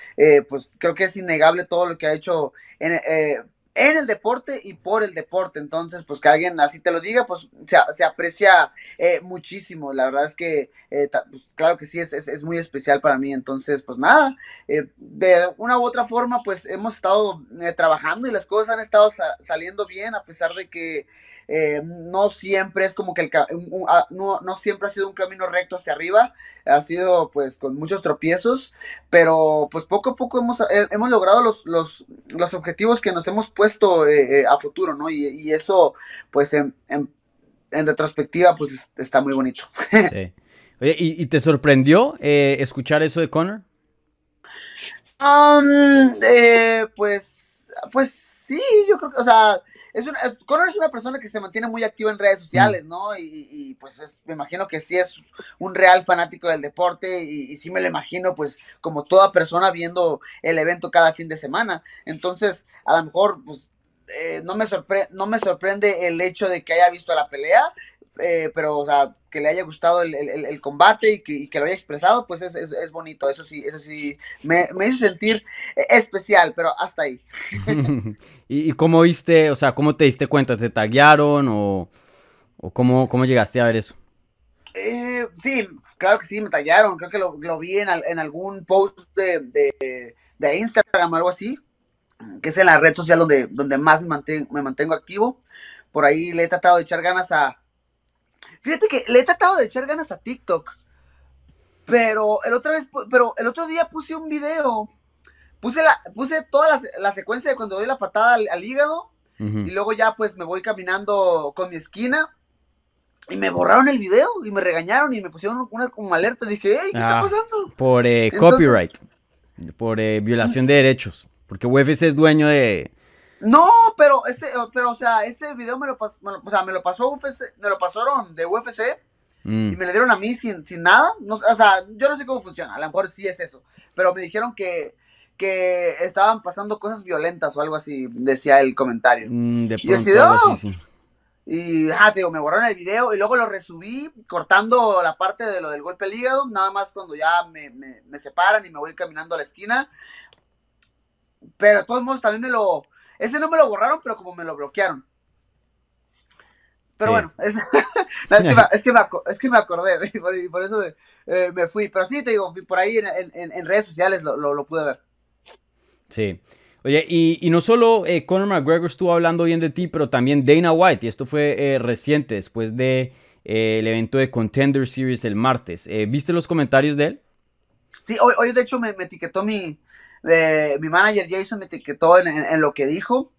[SPEAKER 4] pues creo que es innegable todo lo que ha hecho en, en el deporte y por el deporte. Entonces, pues que alguien así te lo diga, pues se, aprecia eh, muchísimo. La verdad es que, eh, pues, claro que sí, es, es, muy especial para mí. Entonces, pues nada, eh, de una u otra forma, pues hemos estado trabajando y las cosas han estado saliendo bien, a pesar de que eh, no siempre es como que el ah, no, no, siempre ha sido un camino recto hacia arriba, ha sido pues con muchos tropiezos, pero pues poco a poco hemos, eh, hemos logrado los, los, los, objetivos que nos hemos puesto eh, a futuro, ¿no? Y, eso pues en, en, retrospectiva pues está muy bonito.
[SPEAKER 3] Sí. Oye, ¿y, te sorprendió escuchar eso de Connor?
[SPEAKER 4] Um, pues, pues sí, yo creo que, o sea, es una, es, Conor es una persona que se mantiene muy activa en redes sociales, ¿no? Y, pues me imagino que sí es un real fanático del deporte y, sí me lo imagino pues como toda persona viendo el evento cada fin de semana. Entonces, a lo mejor pues eh, no, me no me sorprende el hecho de que haya visto la pelea, eh, pero, o sea, que le haya gustado el, combate y que, lo haya expresado, pues es, bonito. Eso sí, eso sí, me, hizo sentir especial, pero hasta ahí.
[SPEAKER 3] ¿Y, cómo viste, o sea, cómo te diste cuenta? ¿Te taguearon o, cómo, cómo, llegaste a ver eso?
[SPEAKER 4] Eh, sí, claro que sí, me tallaron. Creo que lo, vi en, algún post de, Instagram o algo así, que es en la red social donde, donde más me mantengo, me mantengo activo. Por ahí le he tratado de echar ganas a, Fíjate que le he tratado de echar ganas a TikTok. Pero el otra vez, pero el otro día puse un video. Puse la, puse toda la, secuencia de cuando doy la patada al, hígado. Y luego ya pues me voy caminando con mi esquina. Y me borraron el video y me regañaron y me pusieron una como alerta. Dije, hey, ¿qué está ah, pasando?
[SPEAKER 3] Por eh, copyright. Por eh, violación de derechos. Porque UFC es dueño de,
[SPEAKER 4] no, pero ese, pero o sea, ese video me lo, pasó, o sea, me lo pasó UFC, me lo pasaron de UFC mm. y me le dieron a mí sin, sin nada. No, o sea, yo no sé cómo funciona, a lo mejor sí es eso, pero me dijeron que, que estaban pasando cosas violentas o algo así, decía el comentario.
[SPEAKER 3] Mm, de pronto, y oh". sí.
[SPEAKER 4] Y, ah, digo, me borraron el video y luego lo resubí cortando la parte de lo del golpe al hígado, nada más cuando ya me, me, me separan y me voy caminando a la esquina. Pero de todos modos también me lo, ese no me lo borraron, pero como me lo bloquearon. Pero bueno, es, que me, acordé y por, eso eh, me, fui. Pero sí, te digo, por ahí en, redes sociales lo, pude ver.
[SPEAKER 3] Sí. Oye, y, no solo eh, Conor McGregor estuvo hablando bien de ti, pero también Dana White, y esto fue eh, reciente, después del de, el evento de Contender Series el martes. ¿Viste los comentarios de él?
[SPEAKER 4] Sí, hoy, hoy de hecho me etiquetó mi, de mi manager Jason me etiquetó en, lo que dijo.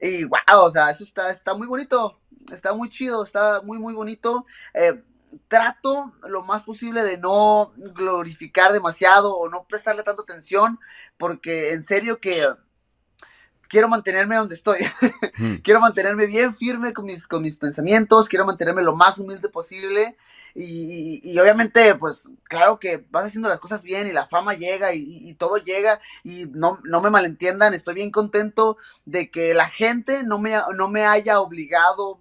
[SPEAKER 4] Y wow, o sea, eso está, está muy bonito, está muy chido, está muy, muy bonito. Eh, trato lo más posible de no glorificar demasiado o no prestarle tanta atención, porque en serio que, quiero mantenerme donde estoy. quiero mantenerme bien firme con mis, con mis pensamientos, quiero mantenerme lo más humilde posible. Y, obviamente, pues claro que vas haciendo las cosas bien y la fama llega y, todo llega y no, no, me malentiendan, estoy bien contento de que la gente no me, no me haya obligado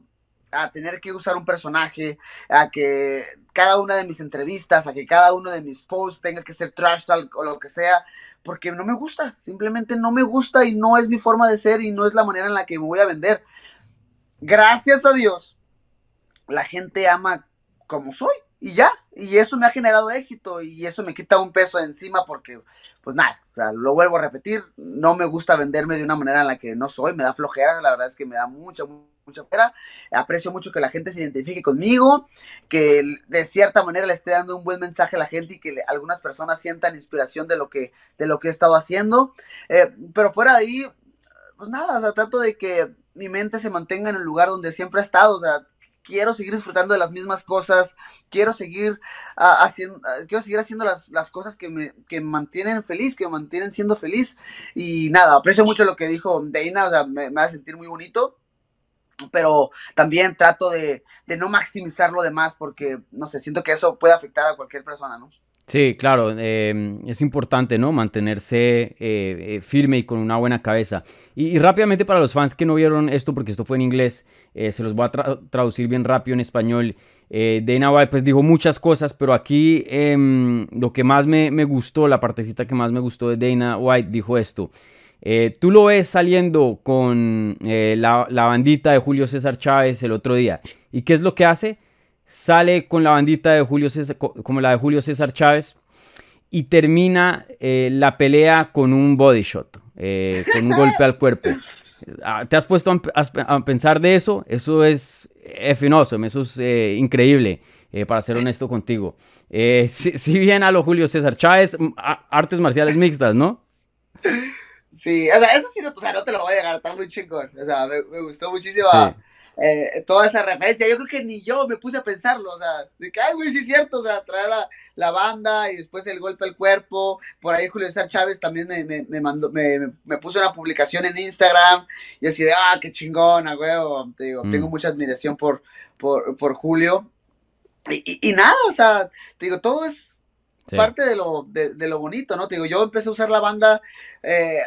[SPEAKER 4] a tener que usar un personaje, a que cada una de mis entrevistas, a que cada uno de mis posts tenga que ser trash o lo que sea, porque no me gusta, simplemente no me gusta y no es mi forma de ser y no es la manera en la que me voy a vender. Gracias a Dios, la gente ama como soy y ya, y eso me ha generado éxito y eso me quita un peso encima porque, pues nada, lo vuelvo a repetir, no me gusta venderme de una manera en la que no soy, me da flojera, la verdad es que me da mucha, mucha flojera, aprecio mucho que la gente se identifique conmigo, que de cierta manera le esté dando un buen mensaje a la gente y que algunas personas sientan inspiración de lo que, de lo que he estado haciendo, eh, pero fuera de ahí, pues nada, o sea, trato de que mi mente se mantenga en el lugar donde siempre ha estado, o sea, quiero seguir disfrutando de las mismas cosas, quiero seguir ah, haciendo, ah, quiero seguir haciendo las, las cosas que me, que mantienen feliz, que me mantienen siendo feliz. Y nada, aprecio mucho lo que dijo Deina, o sea, me, me hace sentir muy bonito. Pero también trato de, de no maximizar lo demás porque, no sé, siento que eso puede afectar a cualquier persona, ¿no?
[SPEAKER 3] Sí, claro, em, es importante, ¿no? Mantenerse eh, eh, firme y con una buena cabeza. Y, rápidamente para los fans que no vieron esto, porque esto fue en inglés, eh, se los voy a traducir bien rápido en español. Dana White pues dijo muchas cosas, pero aquí em, lo que más me, gustó, la partecita que más me gustó de Dana White, dijo esto. tú lo ves saliendo con la, la bandita de Julio César Chávez el otro día. ¿Y qué es lo que hace? Sale con la bandita de Julio César, como la de Julio César Chávez, y termina eh, la pelea con un body shot, eh, con un golpe al cuerpo. Ah, ¿Te has puesto a, pensar de eso? Eso es finoso, eso es eh, increíble, para ser honesto contigo. si, bien a lo Julio César Chávez, artes marciales mixtas, ¿no?
[SPEAKER 4] Sí, o sea, eso sí no, o sea, no te lo voy a llegar, está muy chingón. O sea, me, gustó muchísimo. Eh, toda esa referencia. Yo creo que ni yo me puse a pensarlo, o sea, de que, ay, güey, sí es cierto, o sea, traer la, la, banda y después el golpe al cuerpo. Por ahí Julio César Chávez también me, me, me mandó, me, me, puso una publicación en Instagram y así de, ah, qué chingona, güey, te digo, tengo mm. mucha admiración por, por, por Julio. Y, y, nada, o sea, te digo, todo es parte de lo, de, de, lo bonito, ¿no? Te digo, yo empecé a usar la banda. Eh,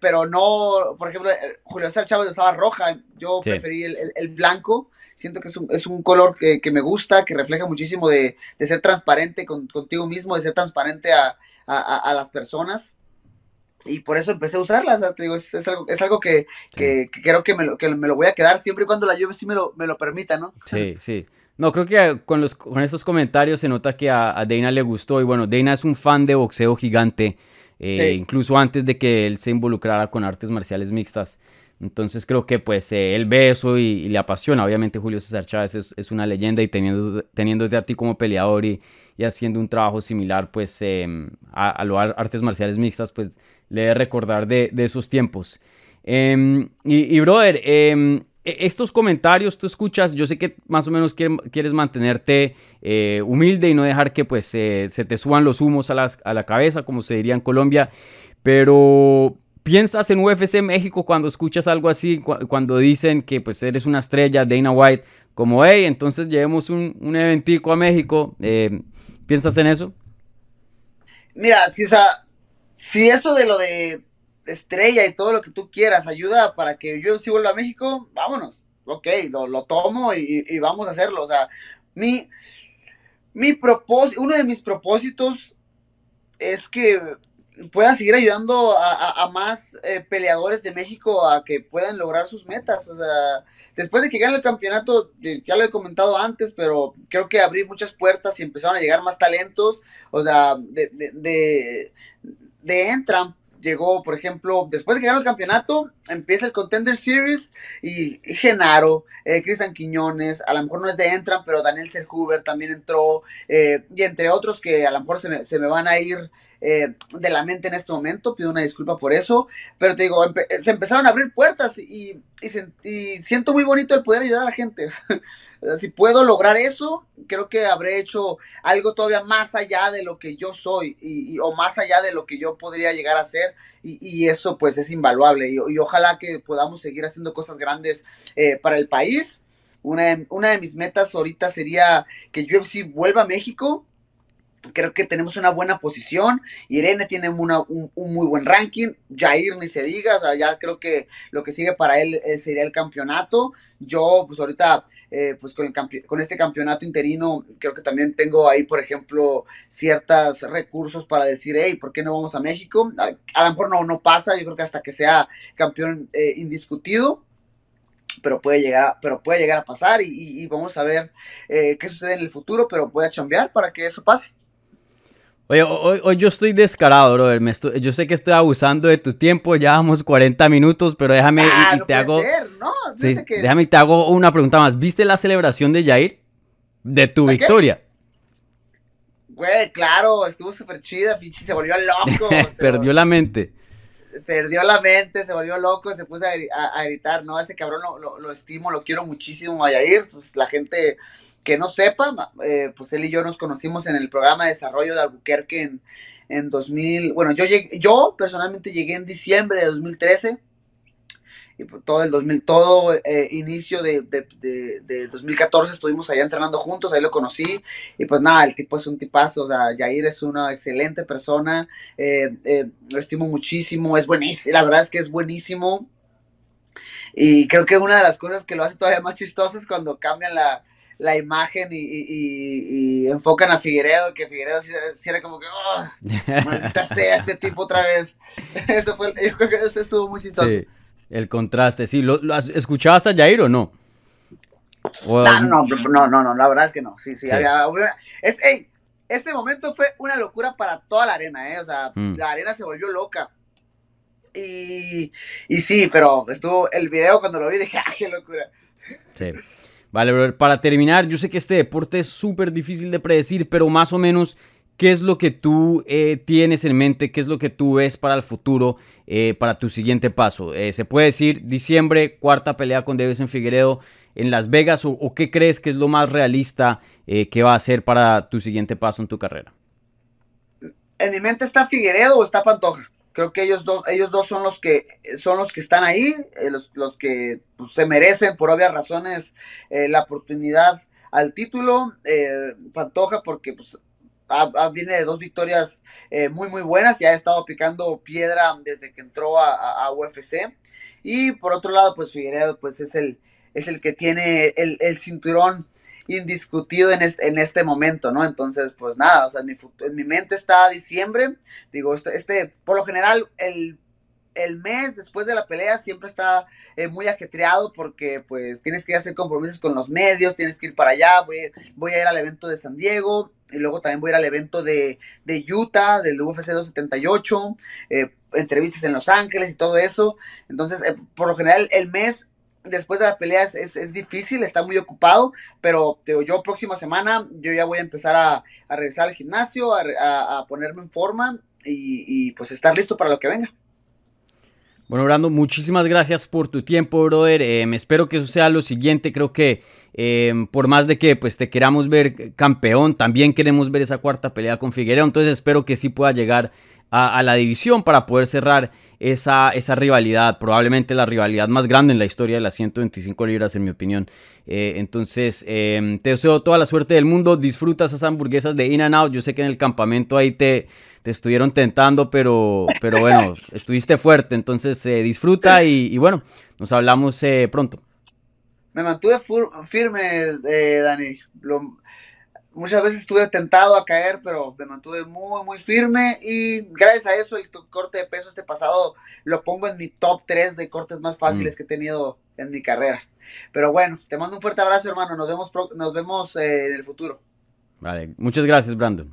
[SPEAKER 4] pero no, por ejemplo, eh, Julio César Chávez estaba roja, yo preferí el, blanco, siento que es un, es un color que, que, me gusta, que refleja muchísimo de, de ser transparente con, contigo mismo, de ser transparente a, a, a, las personas. Y por eso empecé a usarlas, te digo, es, es, algo, es algo que, que, creo que me, lo, que me lo voy a quedar siempre y cuando la lluvia sí me lo, me lo permita, ¿no?
[SPEAKER 3] Sí, sí. No, creo que con, los, con estos comentarios se nota que a, a Dana le gustó. Y bueno, Dana es un fan de boxeo gigante. Eh, incluso antes de que él se involucrara con artes marciales mixtas. Entonces creo que pues eh, él ve eso y, le apasiona. Obviamente Julio César Chávez es, una leyenda y teniendo, teniéndote a ti como peleador y, haciendo un trabajo similar pues em, a, a las artes marciales mixtas pues le debe recordar de, esos tiempos. Em, y, y, brother, em, estos comentarios tú escuchas, yo sé que más o menos quieres mantenerte eh, humilde y no dejar que pues se te suban los humos a, la cabeza, como se diría en Colombia, pero piensas en UFC México cuando escuchas algo así, cuando dicen que pues eres una estrella, Dana White, como, hey, entonces llevemos un, un eventico a México, eh, ¿piensas en eso?
[SPEAKER 4] Mira, si, o sea, si eso de lo de estrella y todo lo que tú quieras ayuda para que yo si vuelva a México, vámonos. Ok, lo, lo tomo y, vamos a hacerlo. O sea, mi, mi propósito, uno de mis propósitos es que pueda seguir ayudando a, más eh, peleadores de México a que puedan lograr sus metas. O sea, después de que gane el campeonato, ya lo he comentado antes, pero creo que abrí muchas puertas y empezaron a llegar más talentos. O sea, de, de, de, de Entran llegó, por ejemplo, después de que ganó el campeonato, empieza el Contender Series y, Genaro, eh, Cristian Quiñones, a lo mejor no es de Entran, pero Daniel Serhuber también entró, eh, y entre otros que a lo mejor se me, se me van a ir eh, de la mente en este momento, pido una disculpa por eso, pero te digo, se empezaron a abrir puertas y, y, siento muy bonito el poder ayudar a la gente. Si puedo lograr eso, creo que habré hecho algo todavía más allá de lo que yo soy y, o más allá de lo que yo podría llegar a ser y, eso pues es invaluable y, ojalá que podamos seguir haciendo cosas grandes eh, para el país. Una, una de mis metas ahorita sería que UFC vuelva a México Creo que tenemos una buena posición. Irene tiene un, muy buen ranking. Jair ni se diga. O sea, ya creo que lo que sigue para él eh, sería el campeonato. Yo, pues ahorita, eh, pues con, el con este campeonato interino, creo que también tengo ahí, por ejemplo, ciertos recursos para decir, hey, ¿por qué no vamos a México? A, lo mejor no, no pasa. Yo creo que hasta que sea campeón eh, indiscutido pero puede llegar, pero puede llegar a pasar y, vamos a ver qué sucede en el futuro, pero puede chambear para que eso pase.
[SPEAKER 3] Oye, hoy, yo estoy descarado, brother. Me yo sé que estoy abusando de tu tiempo, ya vamos 40 minutos, pero déjame
[SPEAKER 4] ah,
[SPEAKER 3] y, te hago.
[SPEAKER 4] ¿no?
[SPEAKER 3] Déjame y te hago una pregunta más. ¿Viste la celebración de Jair? De tu victoria.
[SPEAKER 4] Güey, claro, estuvo súper chida, pinche, se volvió loco.
[SPEAKER 3] Perdió la mente.
[SPEAKER 4] Perdió la mente, se volvió loco, se puso a, gritar, ¿no? Ese cabrón lo, lo, estimo, lo quiero muchísimo a Jair. Pues la gente que no sepa, eh, pues él y yo nos conocimos en el programa de desarrollo de Albuquerque en, en 2000, bueno, yo llegué, yo personalmente llegué en diciembre de 2013 y pues todo el 2000, todo eh, inicio de, de, 2014 estuvimos allá entrenando juntos, ahí lo conocí y pues nada, el tipo es un tipazo, o sea, Jair es una excelente persona, eh, lo estimo muchísimo, es buenísimo, la verdad es que es buenísimo y creo que una de las cosas que lo hace todavía más chistoso es cuando cambian la, la imagen y, enfocan a Figueredo, que Figueredo sí, era como que, oh, maldita sea este tipo otra vez. Eso fue, yo creo que eso estuvo muy chistoso. Sí,
[SPEAKER 3] el contraste, sí. ¿Lo, escuchabas a Jair o no?
[SPEAKER 4] no, no, no, no, no, la verdad es que no. Sí, sí, Había, es, este momento fue una locura para toda la arena, ¿eh? O sea, mm. la arena se volvió loca. Y, y sí, pero estuvo el video cuando lo vi dije, ¡ah, qué locura!
[SPEAKER 3] Sí. Vale, para terminar, yo sé que este deporte es súper difícil de predecir, pero más o menos, ¿qué es lo que tú eh, tienes en mente? ¿Qué es lo que tú ves para el futuro, eh, para tu siguiente paso? Eh, ¿Se puede decir diciembre, cuarta pelea con en Figueredo en Las Vegas? ¿O, qué crees que es lo más realista que va a ser para tu siguiente paso en tu carrera?
[SPEAKER 4] En mi mente está Figueredo o está Pantoja creo que ellos dos, ellos dos son los que son los que están ahí, eh, los, que pues, se merecen por obvias razones eh, la oportunidad al título. Eh, Pantoja porque pues viene de dos victorias muy muy buenas y ha estado picando piedra desde que entró a, UFC. Y por otro lado, pues Figueredo pues es el, es el que tiene el, el cinturón indiscutido en este, en momento, ¿no? Entonces, pues nada, o sea, en mi, en mi mente está diciembre, digo, este, este, por lo general, el, mes después de la pelea siempre está eh, muy ajetreado porque pues tienes que hacer compromisos con los medios, tienes que ir para allá, voy, a ir al evento de San Diego y luego también voy a ir al evento de, de Utah, del UFC 278, eh, entrevistas en Los Ángeles y todo eso. Entonces, eh, por lo general, el mes después de la pelea es, difícil, está muy ocupado, pero yo próxima semana yo ya voy a empezar a, regresar al gimnasio, a, ponerme en forma y, pues estar listo para lo que venga.
[SPEAKER 3] Bueno, Brando, muchísimas gracias por tu tiempo, brother. Eh, me espero que eso sea lo siguiente. Creo que eh, por más de que pues, te queramos ver campeón, también queremos ver esa cuarta pelea con Figueroa. Entonces espero que sí pueda llegar a, la división para poder cerrar esa, esa, rivalidad, probablemente la rivalidad más grande en la historia de las 125 libras, en mi opinión. Eh, entonces, em, te deseo toda la suerte del mundo, disfruta esas hamburguesas de In and Out, yo sé que en el campamento ahí te, te estuvieron tentando, pero, pero bueno, estuviste fuerte, entonces eh, disfruta y, bueno, nos hablamos eh, pronto.
[SPEAKER 4] Me mantuve firme, Dani. Lo, Muchas veces estuve tentado a caer, pero me mantuve muy, muy firme y gracias a eso el corte de peso este pasado lo pongo en mi top 3 de cortes más fáciles mm. que he tenido en mi carrera. Pero bueno, te mando un fuerte abrazo, hermano. Nos vemos, nos vemos eh, en el futuro.
[SPEAKER 3] Vale, muchas gracias, Brandon.